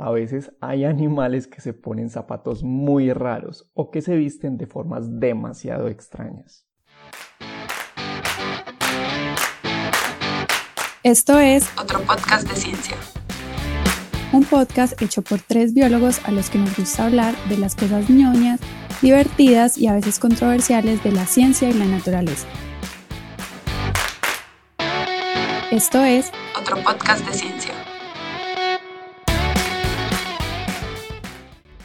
a veces hay animales que se ponen zapatos muy raros o que se visten de formas demasiado extrañas. Esto es otro podcast de ciencia. Un podcast hecho por tres biólogos a los que nos gusta hablar de las cosas ñoñas, divertidas y a veces controversiales de la ciencia y la naturaleza. Esto es otro podcast de ciencia.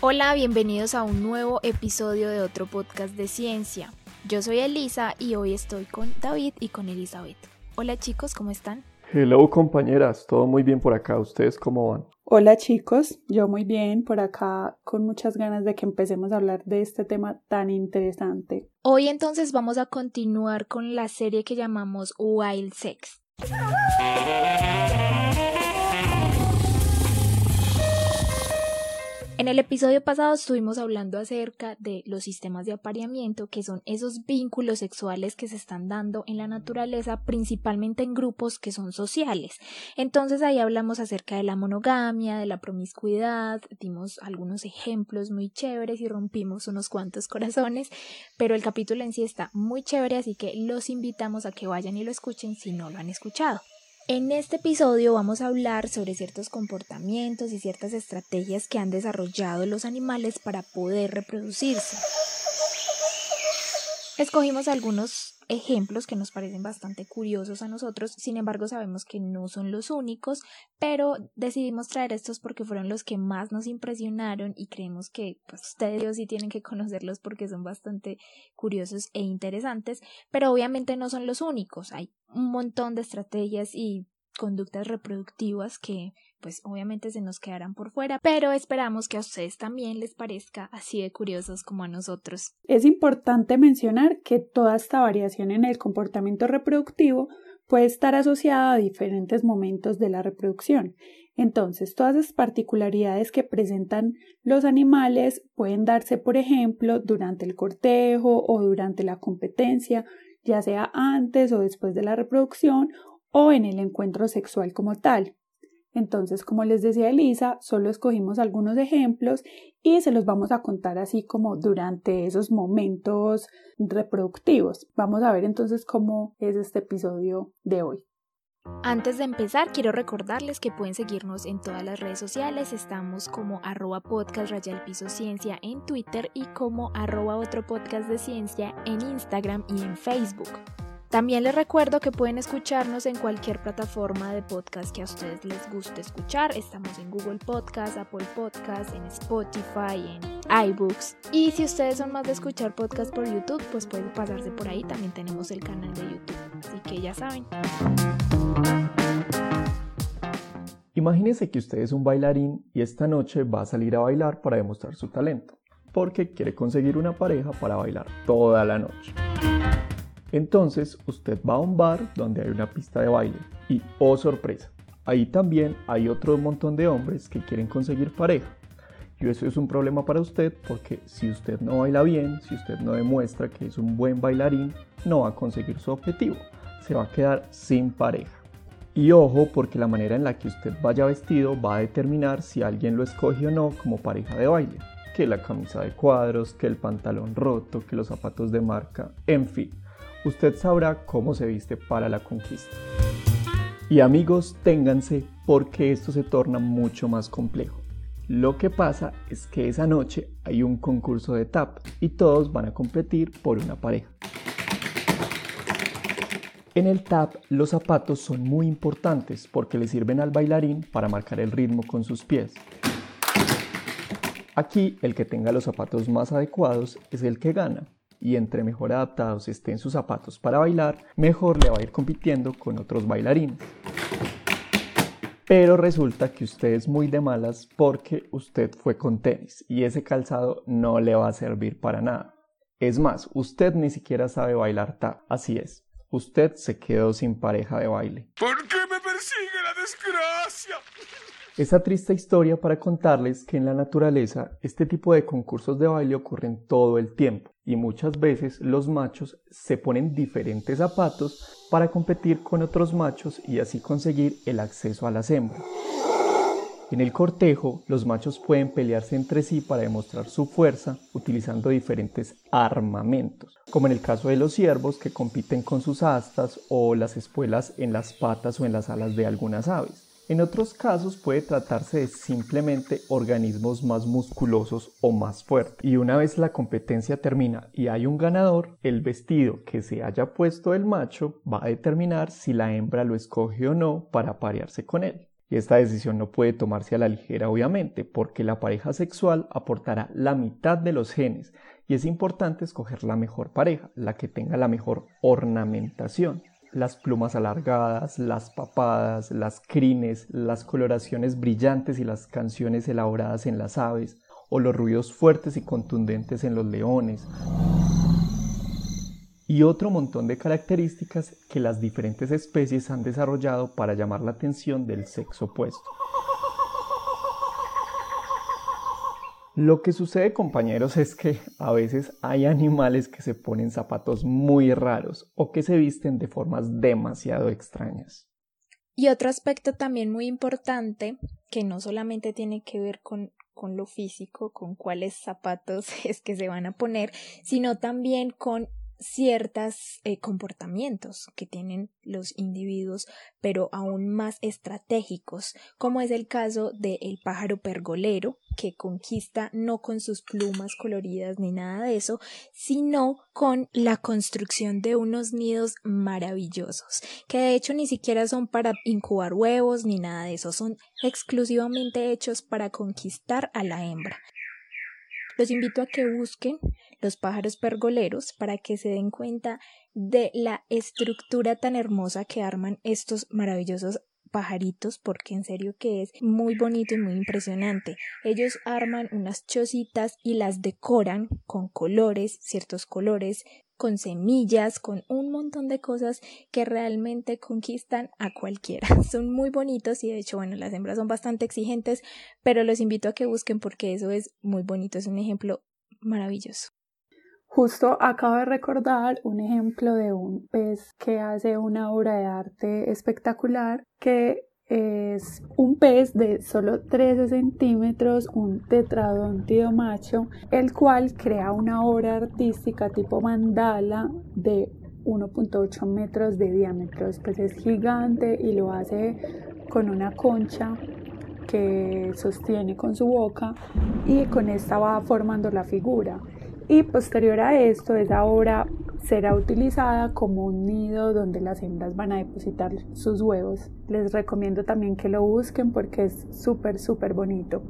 Hola, bienvenidos a un nuevo episodio de otro podcast de ciencia. Yo soy Elisa y hoy estoy con David y con Elizabeth. Hola chicos, ¿cómo están? Hello compañeras, todo muy bien por acá, ¿ustedes cómo van? Hola chicos, yo muy bien por acá con muchas ganas de que empecemos a hablar de este tema tan interesante. Hoy entonces vamos a continuar con la serie que llamamos Wild Sex. En el episodio pasado estuvimos hablando acerca de los sistemas de apareamiento, que son esos vínculos sexuales que se están dando en la naturaleza, principalmente en grupos que son sociales. Entonces ahí hablamos acerca de la monogamia, de la promiscuidad, dimos algunos ejemplos muy chéveres y rompimos unos cuantos corazones, pero el capítulo en sí está muy chévere, así que los invitamos a que vayan y lo escuchen si no lo han escuchado. En este episodio vamos a hablar sobre ciertos comportamientos y ciertas estrategias que han desarrollado los animales para poder reproducirse. Escogimos algunos ejemplos que nos parecen bastante curiosos a nosotros, sin embargo sabemos que no son los únicos, pero decidimos traer estos porque fueron los que más nos impresionaron y creemos que pues, ustedes sí tienen que conocerlos porque son bastante curiosos e interesantes, pero obviamente no son los únicos, hay un montón de estrategias y conductas reproductivas que pues obviamente se nos quedarán por fuera, pero esperamos que a ustedes también les parezca así de curiosos como a nosotros. Es importante mencionar que toda esta variación en el comportamiento reproductivo puede estar asociada a diferentes momentos de la reproducción. Entonces, todas las particularidades que presentan los animales pueden darse, por ejemplo, durante el cortejo o durante la competencia, ya sea antes o después de la reproducción o en el encuentro sexual como tal. Entonces, como les decía Elisa, solo escogimos algunos ejemplos y se los vamos a contar así como durante esos momentos reproductivos. Vamos a ver entonces cómo es este episodio de hoy. Antes de empezar, quiero recordarles que pueden seguirnos en todas las redes sociales. Estamos como arroba podcast rayal piso ciencia en Twitter y como arroba otro podcast de ciencia en Instagram y en Facebook. También les recuerdo que pueden escucharnos en cualquier plataforma de podcast que a ustedes les guste escuchar. Estamos en Google Podcast, Apple Podcast, en Spotify, en iBooks. Y si ustedes son más de escuchar podcast por YouTube, pues pueden pasarse por ahí. También tenemos el canal de YouTube. Así que ya saben. Imagínense que usted es un bailarín y esta noche va a salir a bailar para demostrar su talento, porque quiere conseguir una pareja para bailar toda la noche. Entonces usted va a un bar donde hay una pista de baile y, oh sorpresa, ahí también hay otro montón de hombres que quieren conseguir pareja. Y eso es un problema para usted porque si usted no baila bien, si usted no demuestra que es un buen bailarín, no va a conseguir su objetivo. Se va a quedar sin pareja. Y ojo porque la manera en la que usted vaya vestido va a determinar si alguien lo escoge o no como pareja de baile. Que la camisa de cuadros, que el pantalón roto, que los zapatos de marca, en fin usted sabrá cómo se viste para la conquista. Y amigos, ténganse porque esto se torna mucho más complejo. Lo que pasa es que esa noche hay un concurso de tap y todos van a competir por una pareja. En el tap los zapatos son muy importantes porque le sirven al bailarín para marcar el ritmo con sus pies. Aquí el que tenga los zapatos más adecuados es el que gana y entre mejor adaptados estén sus zapatos para bailar, mejor le va a ir compitiendo con otros bailarines. Pero resulta que usted es muy de malas porque usted fue con tenis y ese calzado no le va a servir para nada. Es más, usted ni siquiera sabe bailar tap. Así es, usted se quedó sin pareja de baile. ¿Por qué me persigue la desgracia? Esa triste historia para contarles que en la naturaleza este tipo de concursos de baile ocurren todo el tiempo y muchas veces los machos se ponen diferentes zapatos para competir con otros machos y así conseguir el acceso a las hembras. En el cortejo, los machos pueden pelearse entre sí para demostrar su fuerza utilizando diferentes armamentos, como en el caso de los ciervos que compiten con sus astas o las espuelas en las patas o en las alas de algunas aves. En otros casos puede tratarse de simplemente organismos más musculosos o más fuertes. Y una vez la competencia termina y hay un ganador, el vestido que se haya puesto el macho va a determinar si la hembra lo escoge o no para parearse con él. Y esta decisión no puede tomarse a la ligera, obviamente, porque la pareja sexual aportará la mitad de los genes y es importante escoger la mejor pareja, la que tenga la mejor ornamentación las plumas alargadas, las papadas, las crines, las coloraciones brillantes y las canciones elaboradas en las aves, o los ruidos fuertes y contundentes en los leones. Y otro montón de características que las diferentes especies han desarrollado para llamar la atención del sexo opuesto. Lo que sucede, compañeros, es que a veces hay animales que se ponen zapatos muy raros o que se visten de formas demasiado extrañas. Y otro aspecto también muy importante, que no solamente tiene que ver con, con lo físico, con cuáles zapatos es que se van a poner, sino también con ciertos eh, comportamientos que tienen los individuos, pero aún más estratégicos, como es el caso del pájaro pergolero, que conquista no con sus plumas coloridas ni nada de eso, sino con la construcción de unos nidos maravillosos, que de hecho ni siquiera son para incubar huevos ni nada de eso, son exclusivamente hechos para conquistar a la hembra. Los invito a que busquen los pájaros pergoleros para que se den cuenta de la estructura tan hermosa que arman estos maravillosos pajaritos porque en serio que es muy bonito y muy impresionante. Ellos arman unas chocitas y las decoran con colores, ciertos colores, con semillas, con un montón de cosas que realmente conquistan a cualquiera. Son muy bonitos y de hecho, bueno, las hembras son bastante exigentes, pero los invito a que busquen porque eso es muy bonito, es un ejemplo maravilloso. Justo acabo de recordar un ejemplo de un pez que hace una obra de arte espectacular que es un pez de solo 13 centímetros, un tetradóntido macho, el cual crea una obra artística tipo mandala de 1.8 metros de diámetro. Pez es gigante y lo hace con una concha que sostiene con su boca y con esta va formando la figura y posterior a esto esa obra será utilizada como un nido donde las hembras van a depositar sus huevos. Les recomiendo también que lo busquen porque es súper, súper bonito.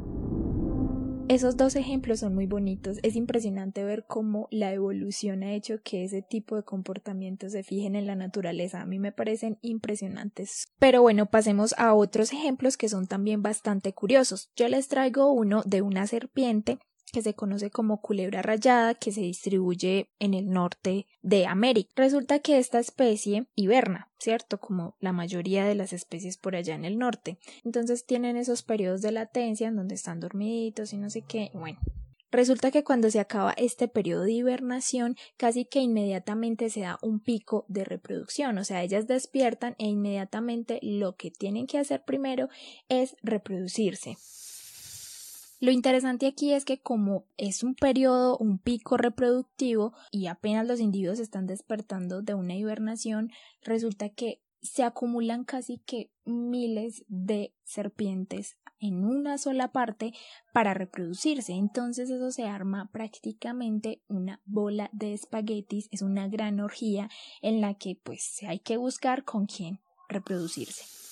Esos dos ejemplos son muy bonitos. Es impresionante ver cómo la evolución ha hecho que ese tipo de comportamientos se fijen en la naturaleza. A mí me parecen impresionantes. Pero bueno, pasemos a otros ejemplos que son también bastante curiosos. Yo les traigo uno de una serpiente que se conoce como culebra rayada, que se distribuye en el norte de América. Resulta que esta especie hiberna, ¿cierto? Como la mayoría de las especies por allá en el norte. Entonces tienen esos periodos de latencia en donde están dormiditos y no sé qué. Bueno, Resulta que cuando se acaba este periodo de hibernación, casi que inmediatamente se da un pico de reproducción, o sea, ellas despiertan e inmediatamente lo que tienen que hacer primero es reproducirse. Lo interesante aquí es que como es un periodo, un pico reproductivo y apenas los individuos están despertando de una hibernación, resulta que se acumulan casi que miles de serpientes en una sola parte para reproducirse. Entonces eso se arma prácticamente una bola de espaguetis, es una gran orgía en la que pues hay que buscar con quién reproducirse.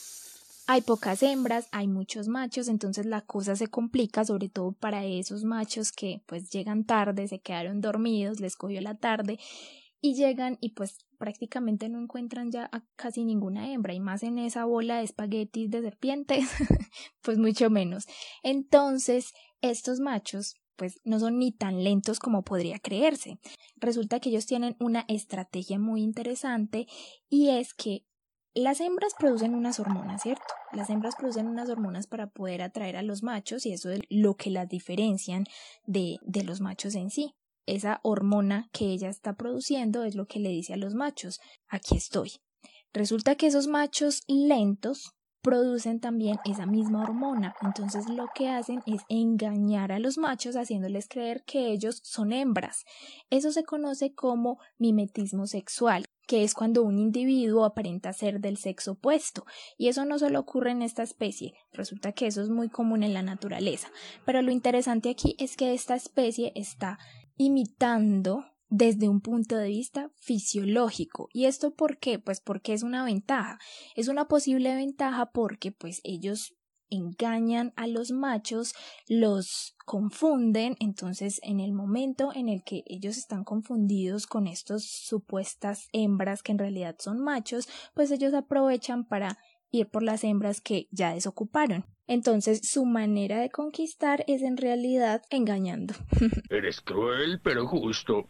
Hay pocas hembras, hay muchos machos, entonces la cosa se complica, sobre todo para esos machos que pues llegan tarde, se quedaron dormidos, les cogió la tarde y llegan y pues prácticamente no encuentran ya a casi ninguna hembra y más en esa bola de espaguetis de serpientes, pues mucho menos. Entonces, estos machos pues no son ni tan lentos como podría creerse. Resulta que ellos tienen una estrategia muy interesante y es que las hembras producen unas hormonas, ¿cierto? Las hembras producen unas hormonas para poder atraer a los machos y eso es lo que las diferencian de, de los machos en sí. Esa hormona que ella está produciendo es lo que le dice a los machos, aquí estoy. Resulta que esos machos lentos producen también esa misma hormona. Entonces lo que hacen es engañar a los machos haciéndoles creer que ellos son hembras. Eso se conoce como mimetismo sexual que es cuando un individuo aparenta ser del sexo opuesto. Y eso no solo ocurre en esta especie, resulta que eso es muy común en la naturaleza. Pero lo interesante aquí es que esta especie está imitando desde un punto de vista fisiológico. ¿Y esto por qué? Pues porque es una ventaja. Es una posible ventaja porque pues ellos engañan a los machos, los confunden, entonces en el momento en el que ellos están confundidos con estas supuestas hembras que en realidad son machos, pues ellos aprovechan para ir por las hembras que ya desocuparon. Entonces su manera de conquistar es en realidad engañando. Eres cruel pero justo.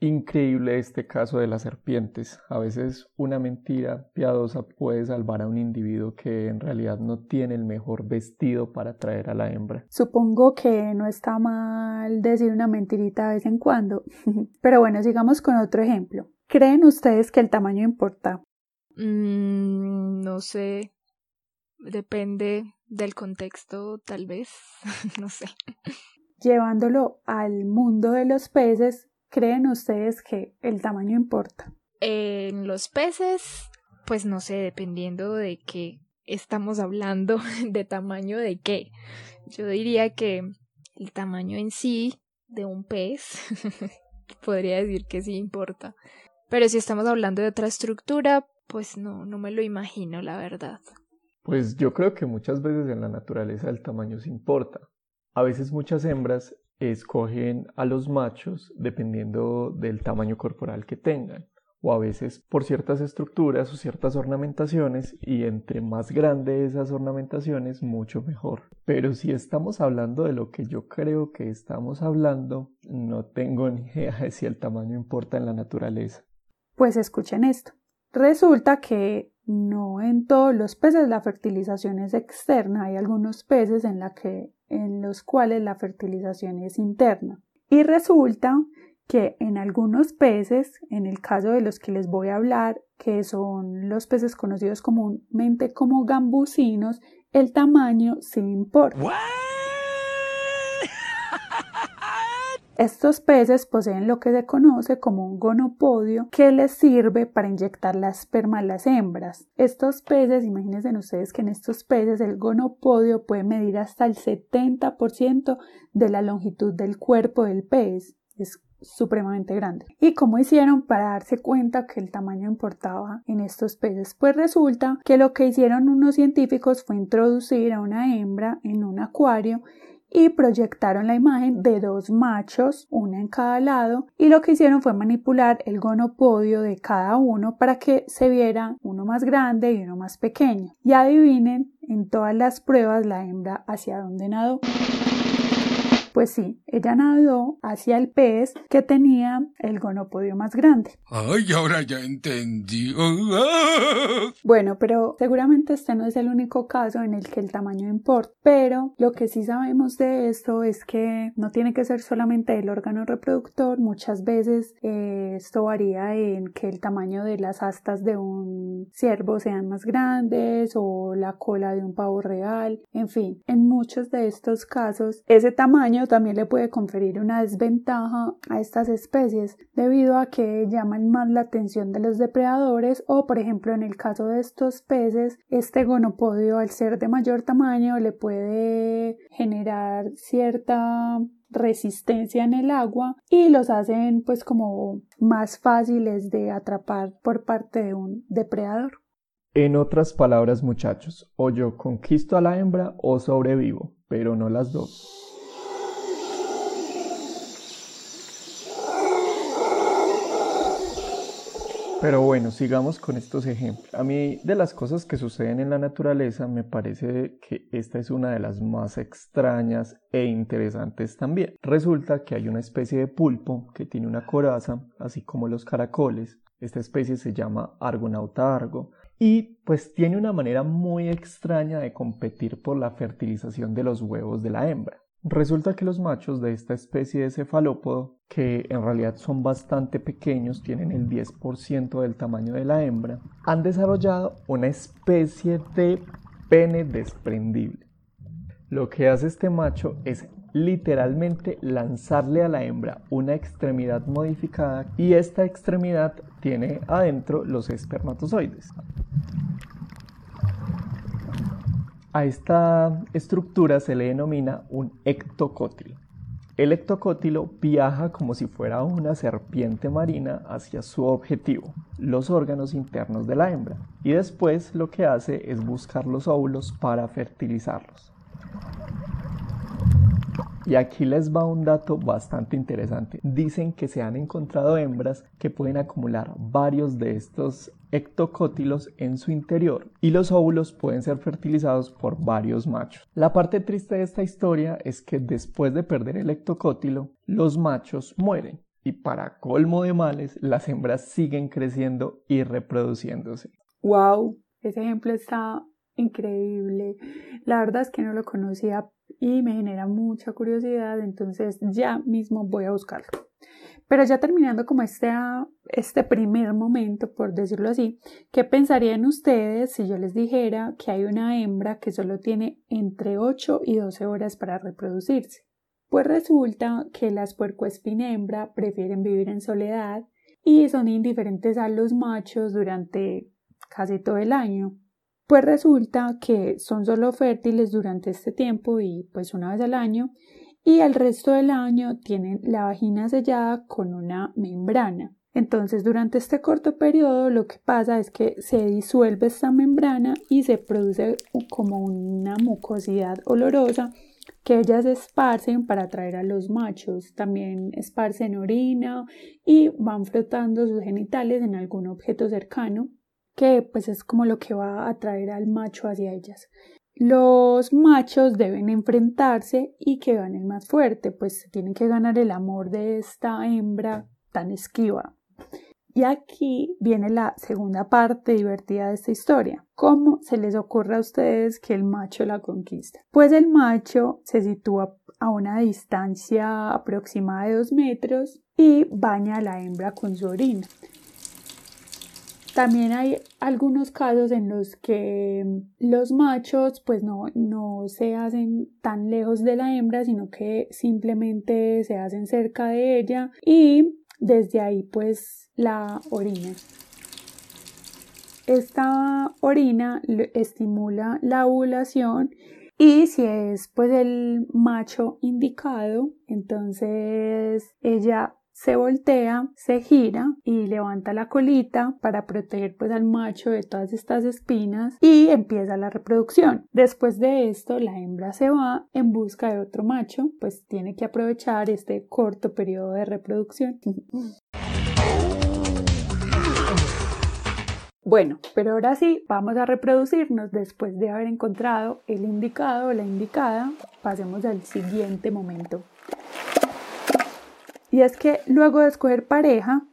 Increíble este caso de las serpientes. A veces una mentira piadosa puede salvar a un individuo que en realidad no tiene el mejor vestido para atraer a la hembra. Supongo que no está mal decir una mentirita de vez en cuando. Pero bueno, sigamos con otro ejemplo. ¿Creen ustedes que el tamaño importa? Mm, no sé. Depende del contexto, tal vez. no sé. Llevándolo al mundo de los peces, ¿creen ustedes que el tamaño importa? En los peces, pues no sé, dependiendo de qué estamos hablando, de tamaño de qué. Yo diría que el tamaño en sí de un pez podría decir que sí importa. Pero si estamos hablando de otra estructura, pues no, no me lo imagino, la verdad. Pues yo creo que muchas veces en la naturaleza el tamaño se importa. A veces muchas hembras escogen a los machos dependiendo del tamaño corporal que tengan, o a veces por ciertas estructuras o ciertas ornamentaciones, y entre más grande esas ornamentaciones, mucho mejor. Pero si estamos hablando de lo que yo creo que estamos hablando, no tengo ni idea de si el tamaño importa en la naturaleza. Pues escuchen esto. Resulta que no en todos los peces la fertilización es externa, hay algunos peces en, los cuales la fertilización es interna. Y resulta que en algunos peces, en el caso de los que les voy a hablar, que son los peces conocidos comúnmente como gambusinos, el tamaño sí importa. Estos peces poseen lo que se conoce como un gonopodio que les sirve para inyectar la esperma a las hembras. Estos peces, imagínense ustedes que en estos peces el gonopodio puede medir hasta el 70% de la longitud del cuerpo del pez. Es supremamente grande. ¿Y cómo hicieron para darse cuenta que el tamaño importaba en estos peces? Pues resulta que lo que hicieron unos científicos fue introducir a una hembra en un acuario y proyectaron la imagen de dos machos, una en cada lado, y lo que hicieron fue manipular el gonopodio de cada uno para que se viera uno más grande y uno más pequeño. Y adivinen, en todas las pruebas la hembra hacia dónde nadó. Pues sí, ella nadó hacia el pez que tenía el gonopodio más grande. Ay, ahora ya entendí. Bueno, pero seguramente este no es el único caso en el que el tamaño importa. Pero lo que sí sabemos de esto es que no tiene que ser solamente el órgano reproductor. Muchas veces eh, esto varía en que el tamaño de las astas de un ciervo sean más grandes o la cola de un pavo real. En fin, en muchos de estos casos ese tamaño también le puede conferir una desventaja a estas especies debido a que llaman más la atención de los depredadores o por ejemplo en el caso de estos peces este gonopodio al ser de mayor tamaño le puede generar cierta resistencia en el agua y los hacen pues como más fáciles de atrapar por parte de un depredador. En otras palabras, muchachos, o yo conquisto a la hembra o sobrevivo, pero no las dos. Pero bueno, sigamos con estos ejemplos. A mí de las cosas que suceden en la naturaleza me parece que esta es una de las más extrañas e interesantes también. Resulta que hay una especie de pulpo que tiene una coraza, así como los caracoles. Esta especie se llama Argonauta argo y pues tiene una manera muy extraña de competir por la fertilización de los huevos de la hembra. Resulta que los machos de esta especie de cefalópodo, que en realidad son bastante pequeños, tienen el 10% del tamaño de la hembra, han desarrollado una especie de pene desprendible. Lo que hace este macho es literalmente lanzarle a la hembra una extremidad modificada y esta extremidad tiene adentro los espermatozoides. A esta estructura se le denomina un ectocótilo. El ectocótilo viaja como si fuera una serpiente marina hacia su objetivo, los órganos internos de la hembra, y después lo que hace es buscar los óvulos para fertilizarlos. Y aquí les va un dato bastante interesante. Dicen que se han encontrado hembras que pueden acumular varios de estos ectocótilos en su interior y los óvulos pueden ser fertilizados por varios machos. La parte triste de esta historia es que después de perder el ectocótilo, los machos mueren y para colmo de males, las hembras siguen creciendo y reproduciéndose. ¡Wow! Ese ejemplo está increíble. La verdad es que no lo conocía y me genera mucha curiosidad, entonces ya mismo voy a buscarlo. Pero ya terminando como este, este primer momento, por decirlo así, ¿qué pensarían ustedes si yo les dijera que hay una hembra que solo tiene entre 8 y 12 horas para reproducirse? Pues resulta que las hembra prefieren vivir en soledad y son indiferentes a los machos durante casi todo el año. Pues resulta que son solo fértiles durante este tiempo y pues una vez al año y el resto del año tienen la vagina sellada con una membrana. Entonces durante este corto periodo lo que pasa es que se disuelve esta membrana y se produce como una mucosidad olorosa que ellas esparcen para atraer a los machos. También esparcen orina y van frotando sus genitales en algún objeto cercano que pues es como lo que va a atraer al macho hacia ellas. Los machos deben enfrentarse y que el más fuerte, pues tienen que ganar el amor de esta hembra tan esquiva. Y aquí viene la segunda parte divertida de esta historia. ¿Cómo se les ocurre a ustedes que el macho la conquista? Pues el macho se sitúa a una distancia aproximada de dos metros y baña a la hembra con su orina. También hay algunos casos en los que los machos pues no, no se hacen tan lejos de la hembra, sino que simplemente se hacen cerca de ella y desde ahí pues la orina. Esta orina estimula la ovulación y si es pues el macho indicado, entonces ella se voltea, se gira y levanta la colita para proteger pues al macho de todas estas espinas y empieza la reproducción. Después de esto la hembra se va en busca de otro macho, pues tiene que aprovechar este corto periodo de reproducción. Bueno, pero ahora sí, vamos a reproducirnos después de haber encontrado el indicado o la indicada. Pasemos al siguiente momento. Y es que luego de escoger pareja,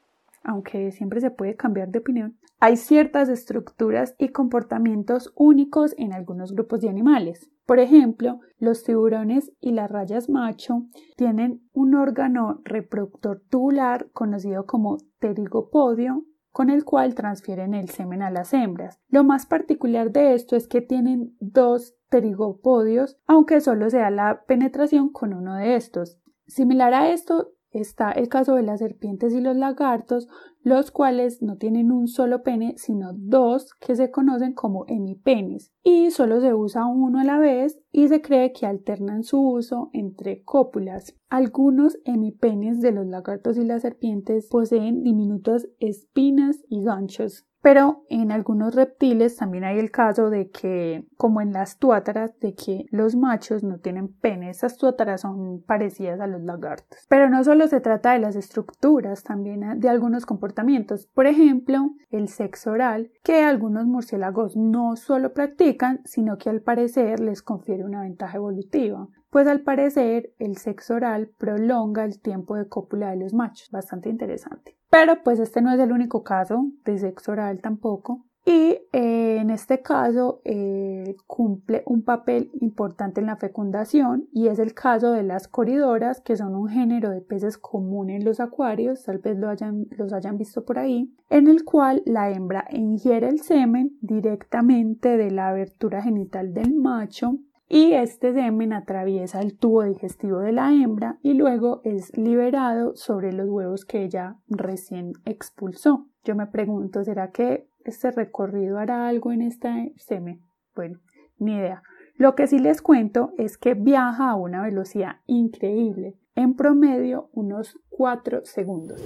aunque siempre se puede cambiar de opinión, hay ciertas estructuras y comportamientos únicos en algunos grupos de animales. Por ejemplo, los tiburones y las rayas macho tienen un órgano reproductor tubular conocido como pterigopodio con el cual transfieren el semen a las hembras. Lo más particular de esto es que tienen dos pterigopodios, aunque solo sea la penetración con uno de estos. Similar a esto, está el caso de las serpientes y los lagartos, los cuales no tienen un solo pene, sino dos que se conocen como hemipenes, y solo se usa uno a la vez y se cree que alternan su uso entre cópulas. Algunos hemipenes de los lagartos y las serpientes poseen diminutas espinas y ganchos. Pero en algunos reptiles también hay el caso de que, como en las tuátaras, de que los machos no tienen pene. Estas tuátaras son parecidas a los lagartos. Pero no solo se trata de las estructuras, también de algunos comportamientos. Por ejemplo, el sexo oral, que algunos murciélagos no solo practican, sino que al parecer les confiere una ventaja evolutiva pues al parecer el sexo oral prolonga el tiempo de cópula de los machos. Bastante interesante. Pero pues este no es el único caso de sexo oral tampoco. y eh, en este caso eh, cumple un papel importante en la fecundación y es el caso de las coridoras que son un género de peces común en los acuarios, tal vez lo hayan, los hayan visto por ahí, en el cual la hembra ingiere el semen directamente de la abertura genital del macho y este semen atraviesa el tubo digestivo de la hembra y luego es liberado sobre los huevos que ella recién expulsó. Yo me pregunto, ¿será que este recorrido hará algo en esta semen? Bueno, ni idea. Lo que sí les cuento es que viaja a una velocidad increíble, en promedio unos 4 segundos.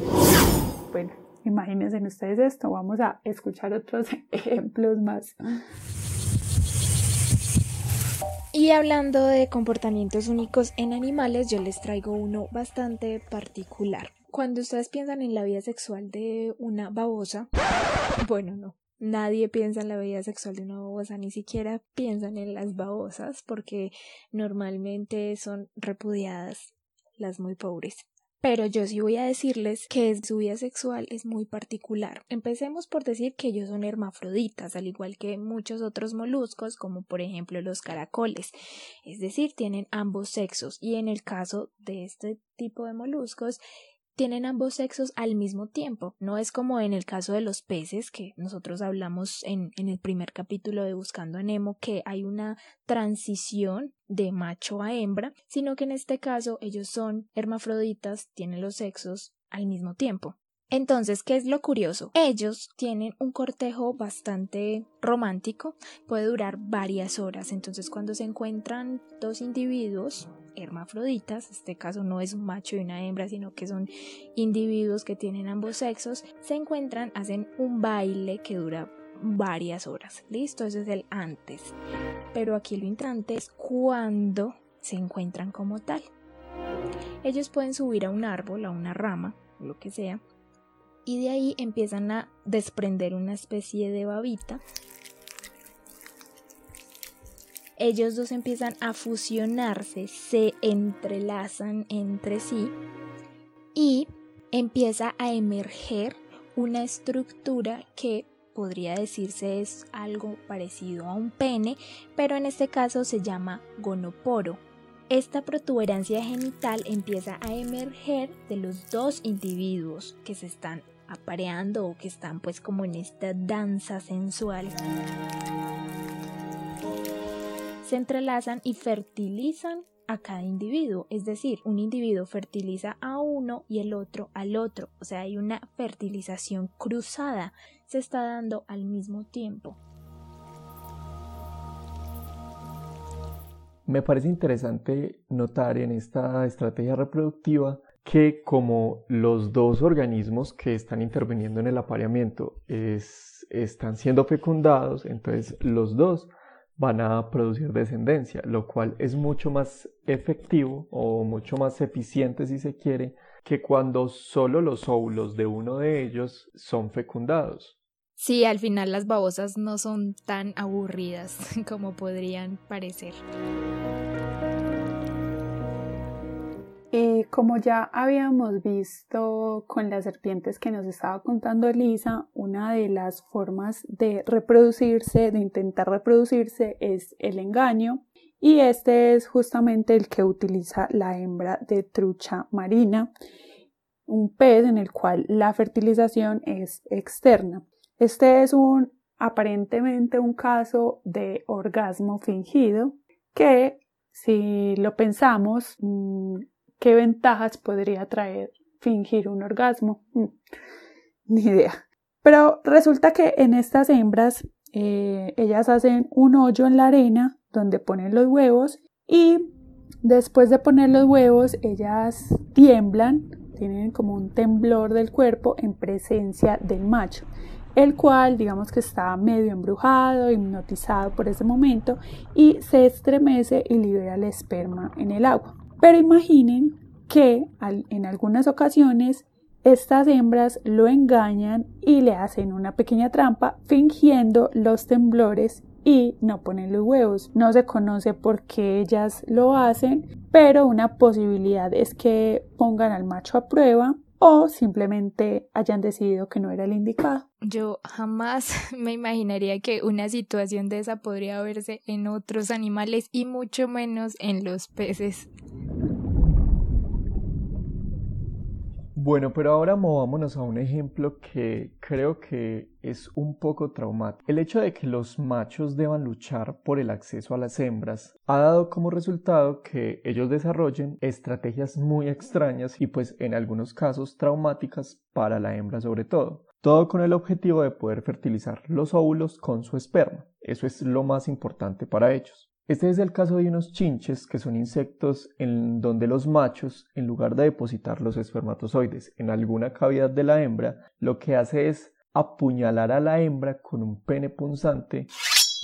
Bueno, imagínense ustedes esto, vamos a escuchar otros ejemplos más. Y hablando de comportamientos únicos en animales, yo les traigo uno bastante particular. Cuando ustedes piensan en la vida sexual de una babosa, bueno, no, nadie piensa en la vida sexual de una babosa, ni siquiera piensan en las babosas, porque normalmente son repudiadas las muy pobres pero yo sí voy a decirles que su vida sexual es muy particular. Empecemos por decir que ellos son hermafroditas, al igual que muchos otros moluscos, como por ejemplo los caracoles, es decir, tienen ambos sexos y en el caso de este tipo de moluscos tienen ambos sexos al mismo tiempo. No es como en el caso de los peces, que nosotros hablamos en, en, el primer capítulo de Buscando a Nemo, que hay una transición de macho a hembra, sino que en este caso ellos son hermafroditas, tienen los sexos al mismo tiempo. Entonces, ¿qué es lo curioso? Ellos tienen un cortejo bastante romántico, puede durar varias horas. Entonces, cuando se encuentran dos individuos, hermafroditas, este caso no es un macho y una hembra, sino que son individuos que tienen ambos sexos, se encuentran, hacen un baile que dura varias horas. Listo, ese es el antes. Pero aquí lo interesante es cuando se encuentran como tal. Ellos pueden subir a un árbol, a una rama, lo que sea, y de ahí empiezan a desprender una especie de babita ellos dos empiezan a fusionarse, se entrelazan entre sí y empieza a emerger una estructura que podría decirse es algo parecido a un pene, pero en este caso se llama gonoporo. Esta protuberancia genital empieza a emerger de los dos individuos que se están apareando o que están pues como en esta danza sensual. Se entrelazan y fertilizan a cada individuo, es decir, un individuo fertiliza a uno y el otro al otro, o sea, hay una fertilización cruzada, se está dando al mismo tiempo. Me parece interesante notar en esta estrategia reproductiva que como los dos organismos que están interviniendo en el apareamiento están siendo fecundados, entonces los dos van a producir descendencia, lo cual es mucho más efectivo o mucho más eficiente si se quiere que cuando solo los óvulos de uno de ellos son fecundados. Sí, al final las babosas no son tan aburridas como podrían parecer. Como ya habíamos visto con las serpientes que nos estaba contando Elisa, una de las formas de reproducirse, de intentar reproducirse, es el engaño. Y este es justamente el que utiliza la hembra de trucha marina, un pez en el cual la fertilización es externa. Este es un aparentemente un caso de orgasmo fingido que si lo pensamos mm, ¿Qué ventajas podría traer fingir un orgasmo? Mm, ni idea. Pero resulta que en estas hembras eh, ellas hacen un hoyo en la arena donde ponen los huevos y después de poner los huevos ellas tiemblan, tienen como un temblor del cuerpo en presencia del macho, el cual digamos que está medio embrujado, hipnotizado por ese momento y se estremece y libera el esperma en el agua. Pero imaginen que en algunas ocasiones estas hembras lo engañan y le hacen una pequeña trampa fingiendo los temblores y no ponen los huevos. No se conoce por qué ellas lo hacen, pero una posibilidad es que pongan al macho a prueba o simplemente hayan decidido que no era el indicado. Yo jamás me imaginaría que una situación de esa podría verse en otros animales y mucho menos en los peces. Bueno, pero ahora movámonos a un ejemplo que creo que es un poco traumático. El hecho de que los machos deban luchar por el acceso a las hembras ha dado como resultado que ellos desarrollen estrategias muy extrañas y pues en algunos casos traumáticas para la hembra sobre todo. Todo con el objetivo de poder fertilizar los óvulos con su esperma. Eso es lo más importante para ellos. Este es el caso de unos chinches, que son insectos en donde los machos, en lugar de depositar los espermatozoides en alguna cavidad de la hembra, lo que hace es apuñalar a la hembra con un pene punzante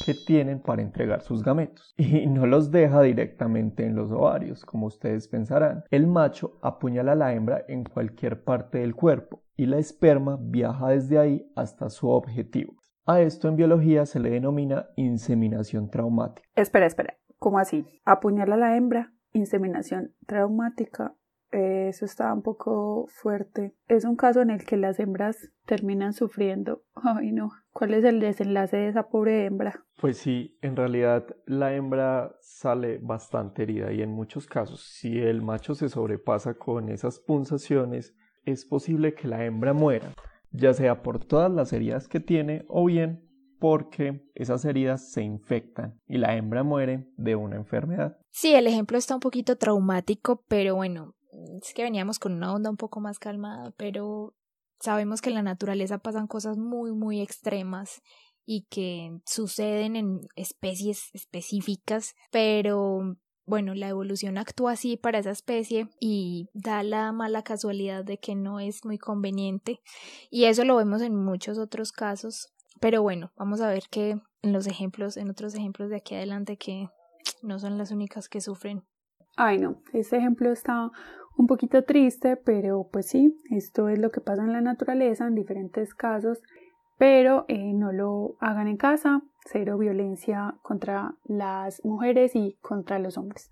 que tienen para entregar sus gametos y no los deja directamente en los ovarios, como ustedes pensarán. El macho apuñala a la hembra en cualquier parte del cuerpo y la esperma viaja desde ahí hasta su objetivo. A esto en biología se le denomina inseminación traumática. Espera, espera, ¿cómo así? Apuñala a la hembra, inseminación traumática. Eso está un poco fuerte. Es un caso en el que las hembras terminan sufriendo. Ay, no. ¿Cuál es el desenlace de esa pobre hembra? Pues sí, en realidad la hembra sale bastante herida y en muchos casos, si el macho se sobrepasa con esas punzaciones, es posible que la hembra muera ya sea por todas las heridas que tiene o bien porque esas heridas se infectan y la hembra muere de una enfermedad. Sí, el ejemplo está un poquito traumático, pero bueno, es que veníamos con una onda un poco más calmada, pero sabemos que en la naturaleza pasan cosas muy, muy extremas y que suceden en especies específicas, pero bueno, la evolución actúa así para esa especie y da la mala casualidad de que no es muy conveniente y eso lo vemos en muchos otros casos. Pero bueno, vamos a ver que en los ejemplos, en otros ejemplos de aquí adelante que no son las únicas que sufren. Ay, no, este ejemplo está un poquito triste, pero pues sí, esto es lo que pasa en la naturaleza en diferentes casos, pero eh, no lo hagan en casa, cero violencia contra las mujeres y contra los hombres.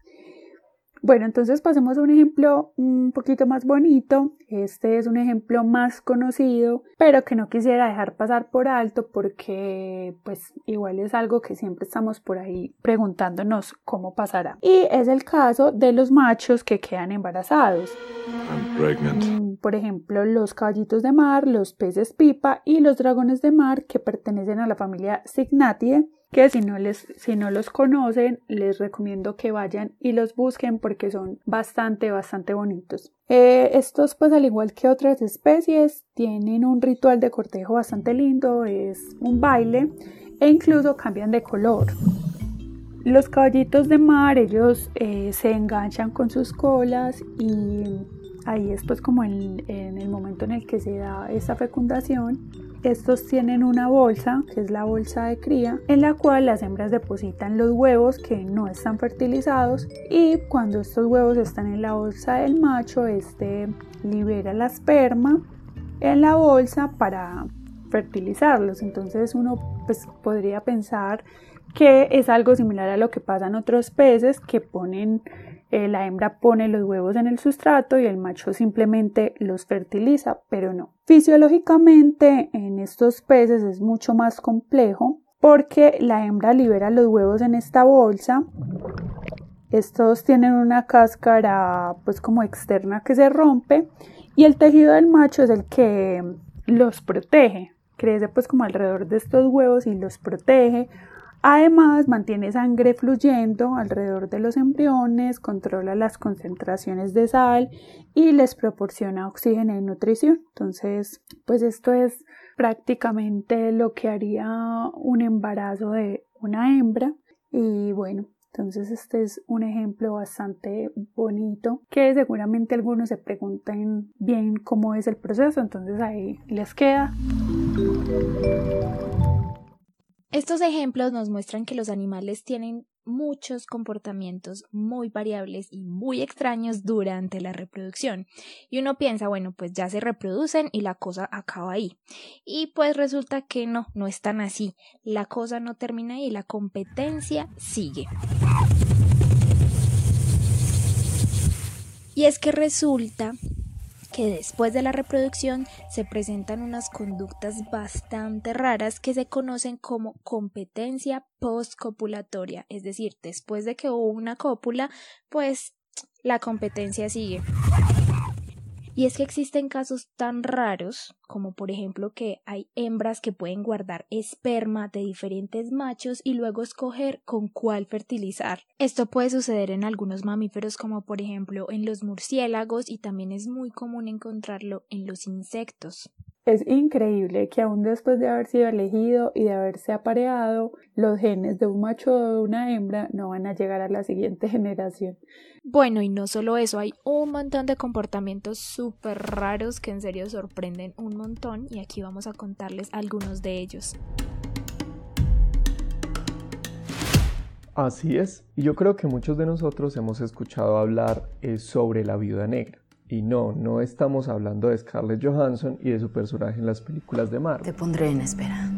Bueno, entonces pasemos a un ejemplo un poquito más bonito. Este es un ejemplo más conocido, pero que no quisiera dejar pasar por alto porque pues igual es algo que siempre estamos por ahí preguntándonos cómo pasará. Y es el caso de los machos que quedan embarazados. Mm, por ejemplo, los caballitos de mar, los peces pipa y los dragones de mar que pertenecen a la familia Signatidae que si no, les, si no los conocen, les recomiendo que vayan y los busquen porque son bastante, bastante bonitos. Eh, estos, pues al igual que otras especies, tienen un ritual de cortejo bastante lindo, es un baile e incluso cambian de color. Los caballitos de mar, ellos eh, se enganchan con sus colas y ahí es pues como en, en el momento en el que se da esa fecundación estos tienen una bolsa, que es la bolsa de cría, en la cual las hembras depositan los huevos que no están fertilizados y cuando estos huevos están en la bolsa del macho, este libera la esperma en la bolsa para fertilizarlos. Entonces uno pues, podría pensar que es algo similar a lo que pasa otros peces que ponen eh, la hembra pone los huevos en el sustrato y el macho simplemente los fertiliza, pero no. Fisiológicamente en estos peces es mucho más complejo porque la hembra libera los huevos en esta bolsa. Estos tienen una cáscara pues como externa que se rompe y el tejido del macho es el que los protege. Crece pues como alrededor de estos huevos y los protege Además, mantiene sangre fluyendo alrededor de los embriones, controla las concentraciones de sal y les proporciona oxígeno y nutrición. Entonces, pues esto es prácticamente lo que haría un embarazo de una hembra. Y bueno, entonces este es un ejemplo bastante bonito que seguramente algunos se pregunten bien cómo es el proceso, entonces ahí les queda. Estos ejemplos nos muestran que los animales tienen muchos comportamientos muy variables y muy extraños durante la reproducción. Y uno piensa, bueno, pues ya se reproducen y la cosa acaba ahí. Y pues resulta que no, no es tan así. La cosa no termina ahí, la competencia sigue. Y es que resulta que después de la reproducción se presentan unas conductas bastante raras que se conocen como competencia postcopulatoria, es decir, después de que hubo una cópula, pues la competencia sigue. Y es que existen casos tan raros como por ejemplo que hay hembras que pueden guardar esperma de diferentes machos y luego escoger con cuál fertilizar. Esto puede suceder en algunos mamíferos como por ejemplo en los murciélagos y también es muy común encontrarlo en los insectos. Es increíble que aún después de haber sido elegido y de haberse apareado, los genes de un macho o de una hembra no van a llegar a la siguiente generación. Bueno, y no solo eso, hay un montón de comportamientos súper raros que en serio sorprenden un montón y aquí vamos a contarles algunos de ellos. Así es, y yo creo que muchos de nosotros hemos escuchado hablar eh, sobre la viuda negra. Y no, no estamos hablando de Scarlett Johansson y de su personaje en las películas de Marvel. Te pondré en espera.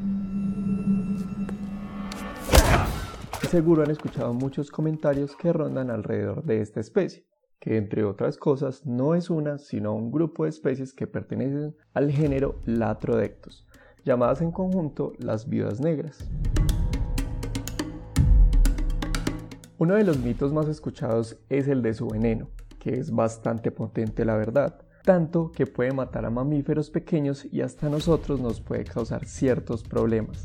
Seguro han escuchado muchos comentarios que rondan alrededor de esta especie, que entre otras cosas no es una, sino un grupo de especies que pertenecen al género Latrodectus, llamadas en conjunto las viudas negras. Uno de los mitos más escuchados es el de su veneno, que es bastante potente la verdad, tanto que puede matar a mamíferos pequeños y hasta a nosotros nos puede causar ciertos problemas.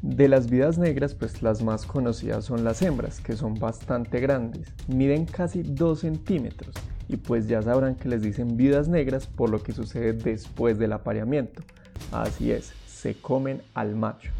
De las vidas negras, pues las más conocidas son las hembras, que son bastante grandes, miden casi 2 centímetros y pues ya sabrán que les dicen vidas negras por lo que sucede después del apareamiento. Así es, se comen al macho.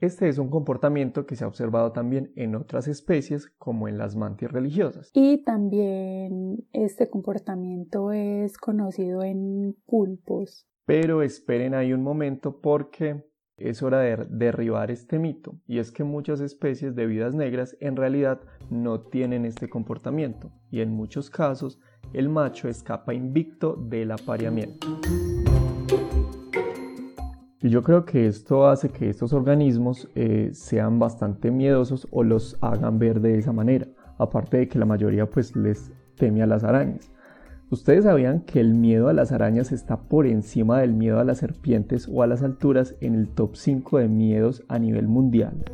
Este es un comportamiento que se ha observado también en otras especies como en las mantis religiosas. Y también este comportamiento es conocido en pulpos. Pero esperen ahí un momento porque es hora de derribar este mito y es que muchas especies de vidas negras en realidad no tienen este comportamiento y en muchos casos el macho escapa invicto del apareamiento. Y yo creo que esto hace que estos organismos eh, sean bastante miedosos o los hagan ver de esa manera. Aparte de que la mayoría pues les teme a las arañas. ¿Ustedes sabían que el miedo a las arañas está por encima del miedo a las serpientes o a las alturas en el top 5 de miedos a nivel mundial?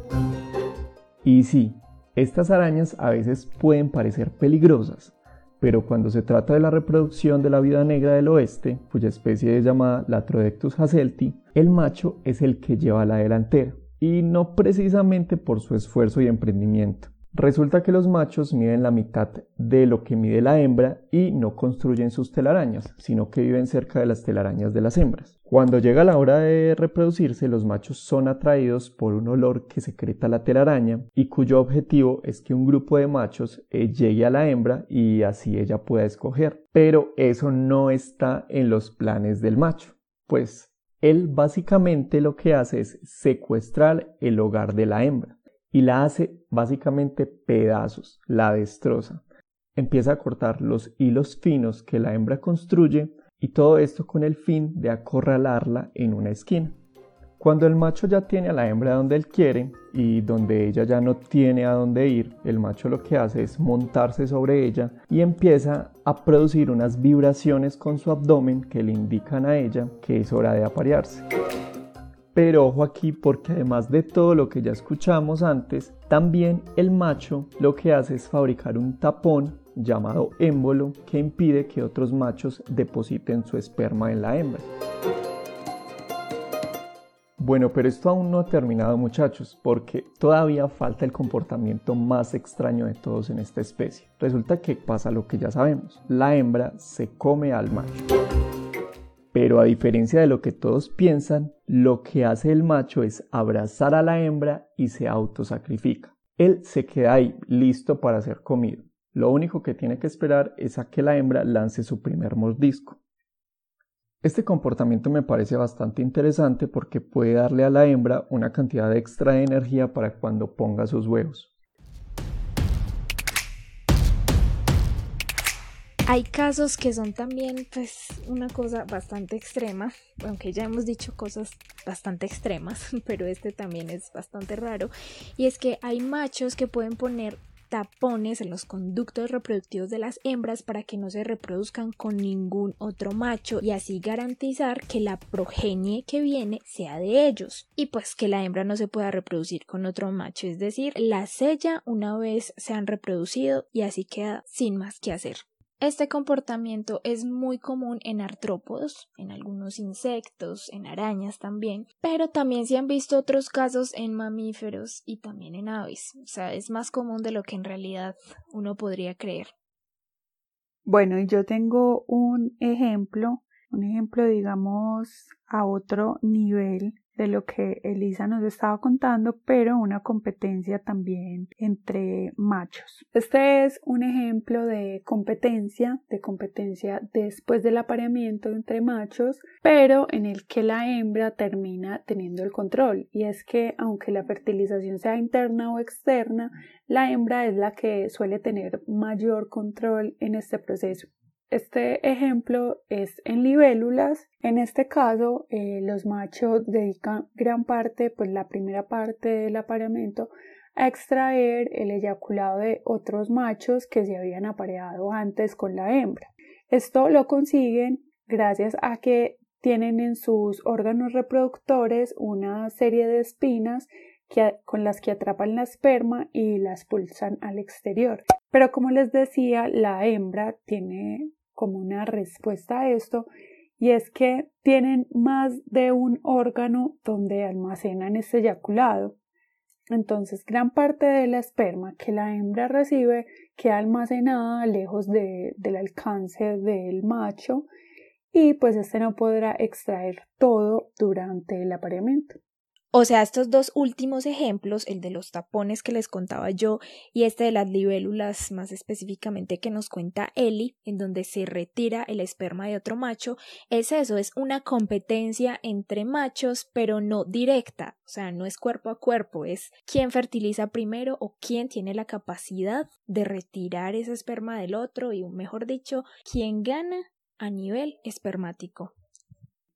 Y sí, estas arañas a veces pueden parecer peligrosas, pero cuando se trata de la reproducción de la vida negra del oeste, cuya especie es llamada Latrodectus hazelti, el macho es el que lleva la delantera, y no precisamente por su esfuerzo y emprendimiento. Resulta que los machos miden la mitad de lo que mide la hembra y no construyen sus telarañas, sino que viven cerca de las telarañas de las hembras. Cuando llega la hora de reproducirse, los machos son atraídos por un olor que secreta la telaraña y cuyo objetivo es que un grupo de machos eh, llegue a la hembra y así ella pueda escoger. Pero eso no está en los planes del macho, pues él básicamente lo que hace es secuestrar el hogar de la hembra y la hace básicamente pedazos, la destroza. Empieza a cortar los hilos finos que la hembra construye y todo esto con el fin de acorralarla en una esquina. Cuando el macho ya tiene a la hembra donde él quiere y donde ella ya no tiene a dónde ir, el macho lo que hace es montarse sobre ella y empieza a producir unas vibraciones con su abdomen que le indican a ella que es hora de aparearse. Pero ojo aquí porque además de todo lo que ya escuchamos antes, también el macho lo que hace es fabricar un tapón llamado émbolo que impide que otros machos depositen su esperma en la hembra. Bueno, pero esto aún no ha terminado muchachos, porque todavía falta el comportamiento más extraño de todos en esta especie. Resulta que pasa lo que ya sabemos, la hembra se come al macho. Pero a diferencia de lo que todos piensan, lo que hace el macho es abrazar a la hembra y se autosacrifica. Él se queda ahí, listo para ser comido. Lo único que tiene que esperar es a que la hembra lance su primer mordisco. Este comportamiento me parece bastante interesante porque puede darle a la hembra una cantidad extra de energía para cuando ponga sus huevos. Hay casos que son también pues una cosa bastante extrema, aunque ya hemos dicho cosas bastante extremas, pero este también es bastante raro, y es que hay machos que pueden poner tapones en los conductos reproductivos de las hembras para que no se reproduzcan con ningún otro macho y así garantizar que la progenie que viene sea de ellos y pues que la hembra no se pueda reproducir con otro macho, es decir, la sella una vez se han reproducido y así queda sin más que hacer. Este comportamiento es muy común en artrópodos, en algunos insectos, en arañas también, pero también se han visto otros casos en mamíferos y también en aves. O sea, es más común de lo que en realidad uno podría creer. Bueno, y yo tengo un ejemplo, un ejemplo digamos a otro nivel de lo que Elisa nos estaba contando, pero una competencia también entre machos. Este es un ejemplo de competencia, de competencia después del apareamiento entre machos, pero en el que la hembra termina teniendo el control. Y es que aunque la fertilización sea interna o externa, la hembra es la que suele tener mayor control en este proceso. Este ejemplo es en libélulas. En este caso, eh, los machos dedican gran parte, pues la primera parte del apareamiento, a extraer el eyaculado de otros machos que se habían apareado antes con la hembra. Esto lo consiguen gracias a que tienen en sus órganos reproductores una serie de espinas con las que atrapan la esperma y la expulsan al exterior. Pero como les decía, la hembra tiene como una respuesta a esto y es que tienen más de un órgano donde almacenan este eyaculado. Entonces, gran parte de la esperma que la hembra recibe queda almacenada lejos del alcance del macho y pues este no podrá extraer todo durante el apareamiento. O sea, estos dos últimos ejemplos, el de los tapones que les contaba yo y este de las libélulas más específicamente que nos cuenta Eli, en donde se retira el esperma de otro macho, es eso, es una competencia entre machos, pero no directa, o sea, no es cuerpo a cuerpo, es quién fertiliza primero o quién tiene la capacidad de retirar ese esperma del otro y, mejor dicho, quién gana a nivel espermático.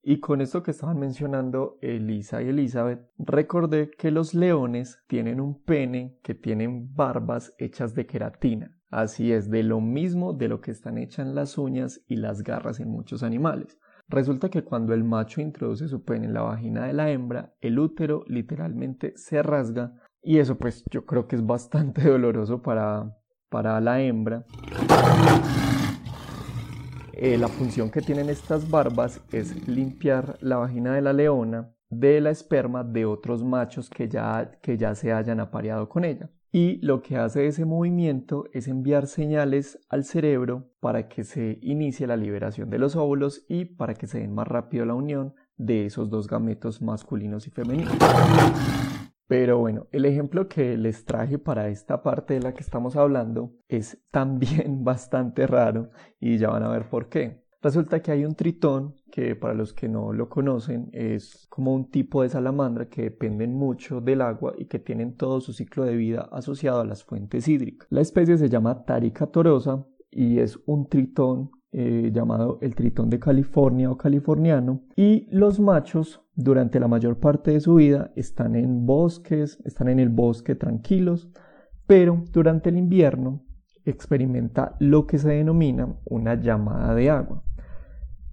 Y con esto que estaban mencionando Elisa y Elizabeth, recordé que los leones tienen un pene que tienen barbas hechas de queratina. Así es, de lo mismo de lo que están hechas las uñas y las garras en muchos animales. Resulta que cuando el macho introduce su pene en la vagina de la hembra, el útero literalmente se rasga y eso pues yo creo que es bastante doloroso para, para la hembra. Eh, la función que tienen estas barbas es limpiar la vagina de la leona de la esperma de otros machos que ya, que ya se hayan apareado con ella. Y lo que hace ese movimiento es enviar señales al cerebro para que se inicie la liberación de los óvulos y para que se den más rápido la unión de esos dos gametos masculinos y femeninos. Pero bueno, el ejemplo que les traje para esta parte de la que estamos hablando es también bastante raro y ya van a ver por qué. Resulta que hay un tritón que para los que no lo conocen es como un tipo de salamandra que dependen mucho del agua y que tienen todo su ciclo de vida asociado a las fuentes hídricas. La especie se llama Tarica torosa y es un tritón eh, llamado el tritón de California o californiano y los machos durante la mayor parte de su vida están en bosques, están en el bosque tranquilos, pero durante el invierno experimenta lo que se denomina una llamada de agua.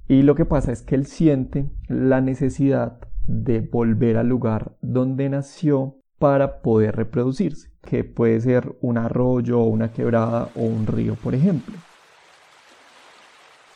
Y lo que pasa es que él siente la necesidad de volver al lugar donde nació para poder reproducirse, que puede ser un arroyo, una quebrada o un río, por ejemplo.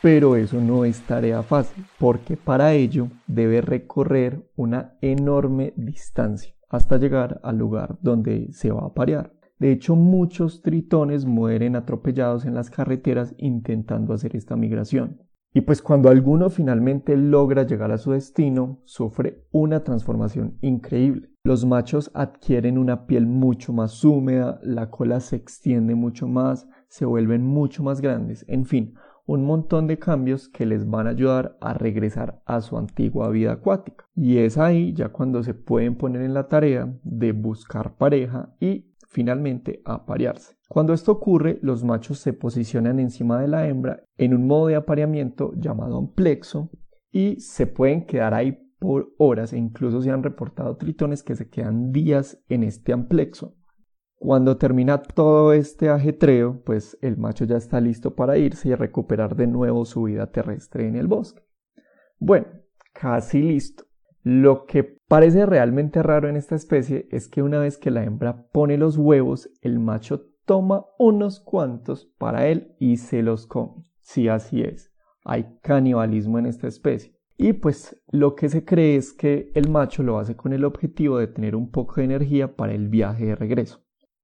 Pero eso no es tarea fácil, porque para ello debe recorrer una enorme distancia hasta llegar al lugar donde se va a parear. De hecho, muchos tritones mueren atropellados en las carreteras intentando hacer esta migración. Y pues cuando alguno finalmente logra llegar a su destino, sufre una transformación increíble. Los machos adquieren una piel mucho más húmeda, la cola se extiende mucho más, se vuelven mucho más grandes, en fin, un montón de cambios que les van a ayudar a regresar a su antigua vida acuática. Y es ahí ya cuando se pueden poner en la tarea de buscar pareja y finalmente aparearse. Cuando esto ocurre, los machos se posicionan encima de la hembra en un modo de apareamiento llamado amplexo y se pueden quedar ahí por horas e incluso se han reportado tritones que se quedan días en este amplexo Cuando termina todo este ajetreo, pues el macho ya está listo para irse y recuperar de nuevo su vida terrestre en el bosque. Bueno, casi listo. Lo que parece realmente raro en esta especie es que una vez que la hembra pone los huevos, el macho toma unos cuantos para él y se los come. Sí, así es. Hay canibalismo en esta especie. Y pues lo que se cree es que el macho lo hace con el objetivo de tener un poco de energía para el viaje de regreso.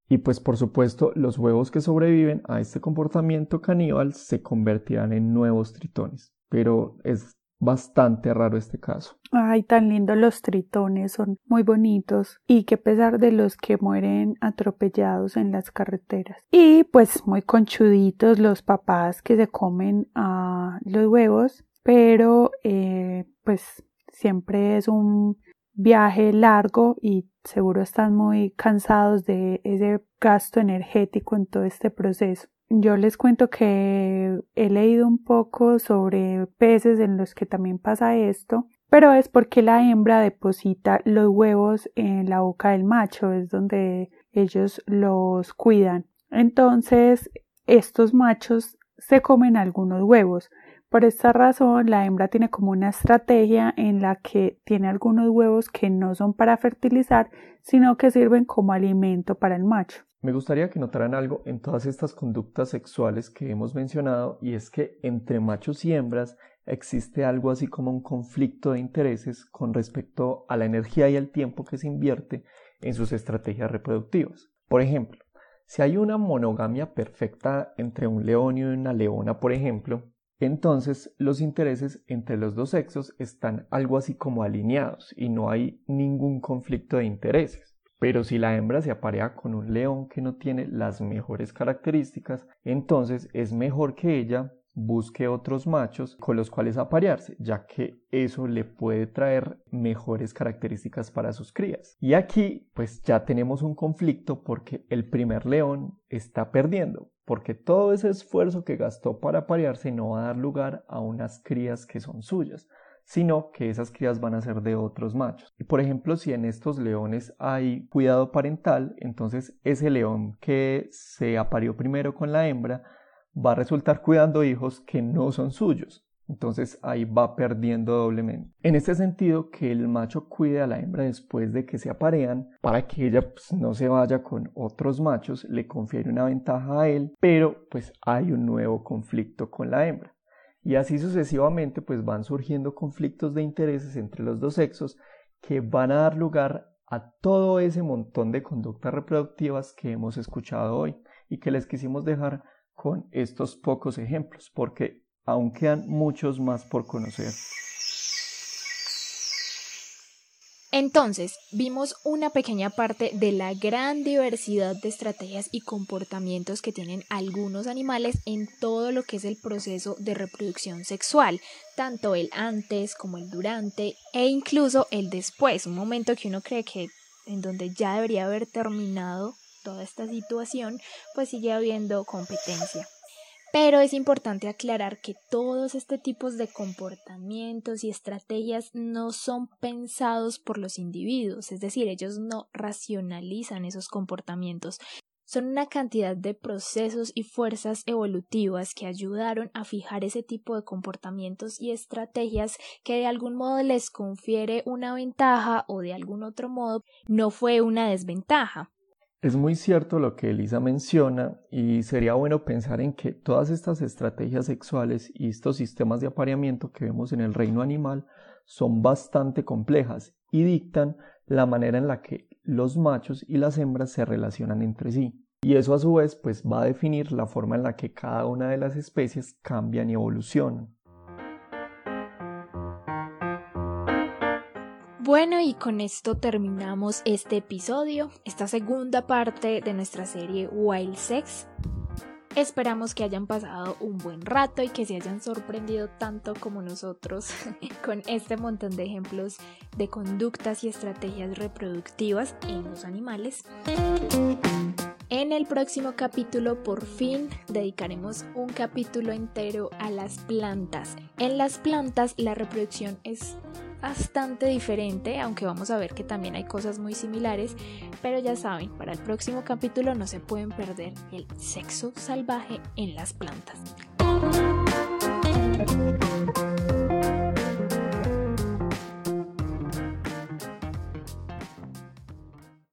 Y pues por supuesto los huevos que sobreviven a este comportamiento caníbal se convertirán en nuevos tritones. Pero es bastante raro este caso. Ay, tan lindos los tritones, son muy bonitos y que pesar de los que mueren atropellados en las carreteras. Y pues muy conchuditos los papás que se comen a los huevos, pero eh, pues siempre es un viaje largo y seguro están muy cansados de ese gasto energético en todo este proceso. Yo les cuento que he leído un poco sobre peces en los que también pasa esto, pero es porque la hembra deposita los huevos en la boca del macho, es donde ellos los cuidan. Entonces, estos machos se comen algunos huevos. Por esta razón, la hembra tiene como una estrategia en la que tiene algunos huevos que no son para fertilizar, sino que sirven como alimento para el macho. Me gustaría que notaran algo en todas estas conductas sexuales que hemos mencionado y es que entre machos y hembras existe algo así como un conflicto de intereses con respecto a la energía y el tiempo que se invierte en sus estrategias reproductivas. Por ejemplo, si hay una monogamia perfecta entre un león y una leona, por ejemplo, entonces los intereses entre los dos sexos están algo así como alineados y no hay ningún conflicto de intereses. Pero si la hembra se aparea con un león que no tiene las mejores características, entonces es mejor que ella busque otros machos con los cuales aparearse, ya que eso le puede traer mejores características para sus crías. Y aquí pues ya tenemos un conflicto porque el primer león está perdiendo, porque todo ese esfuerzo que gastó para aparearse no va a dar lugar a unas crías que son suyas sino que esas crías van a ser de otros machos. Y por ejemplo, si en estos leones hay cuidado parental, entonces ese león que se aparió primero con la hembra va a resultar cuidando hijos que no son suyos. Entonces ahí va perdiendo doblemente. En este sentido, que el macho cuide a la hembra después de que se aparean para que ella pues, no se vaya con otros machos, le confiere una ventaja a él, pero pues hay un nuevo conflicto con la hembra y así sucesivamente pues van surgiendo conflictos de intereses entre los dos sexos que van a dar lugar a todo ese montón de conductas reproductivas que hemos escuchado hoy y que les quisimos dejar con estos pocos ejemplos porque aún quedan muchos más por conocer. Entonces, vimos una pequeña parte de la gran diversidad de estrategias y comportamientos que tienen algunos animales en todo lo que es el proceso de reproducción sexual, tanto el antes como el durante e incluso el después, un momento que uno cree que en donde ya debería haber terminado toda esta situación, pues sigue habiendo competencia. Pero es importante aclarar que todos este tipos de comportamientos y estrategias no son pensados por los individuos, es decir, ellos no racionalizan esos comportamientos. Son una cantidad de procesos y fuerzas evolutivas que ayudaron a fijar ese tipo de comportamientos y estrategias que de algún modo les confiere una ventaja o de algún otro modo no fue una desventaja. Es muy cierto lo que Elisa menciona y sería bueno pensar en que todas estas estrategias sexuales y estos sistemas de apareamiento que vemos en el reino animal son bastante complejas y dictan la manera en la que los machos y las hembras se relacionan entre sí. Y eso a su vez pues va a definir la forma en la que cada una de las especies cambian y evolucionan. Bueno, y con esto terminamos este episodio, esta segunda parte de nuestra serie Wild Sex. Esperamos que hayan pasado un buen rato y que se hayan sorprendido tanto como nosotros con este montón de ejemplos de conductas y estrategias reproductivas en los animales. En el próximo capítulo por fin dedicaremos un capítulo entero a las plantas. En las plantas la reproducción es bastante diferente, aunque vamos a ver que también hay cosas muy similares, pero ya saben, para el próximo capítulo no se pueden perder el sexo salvaje en las plantas.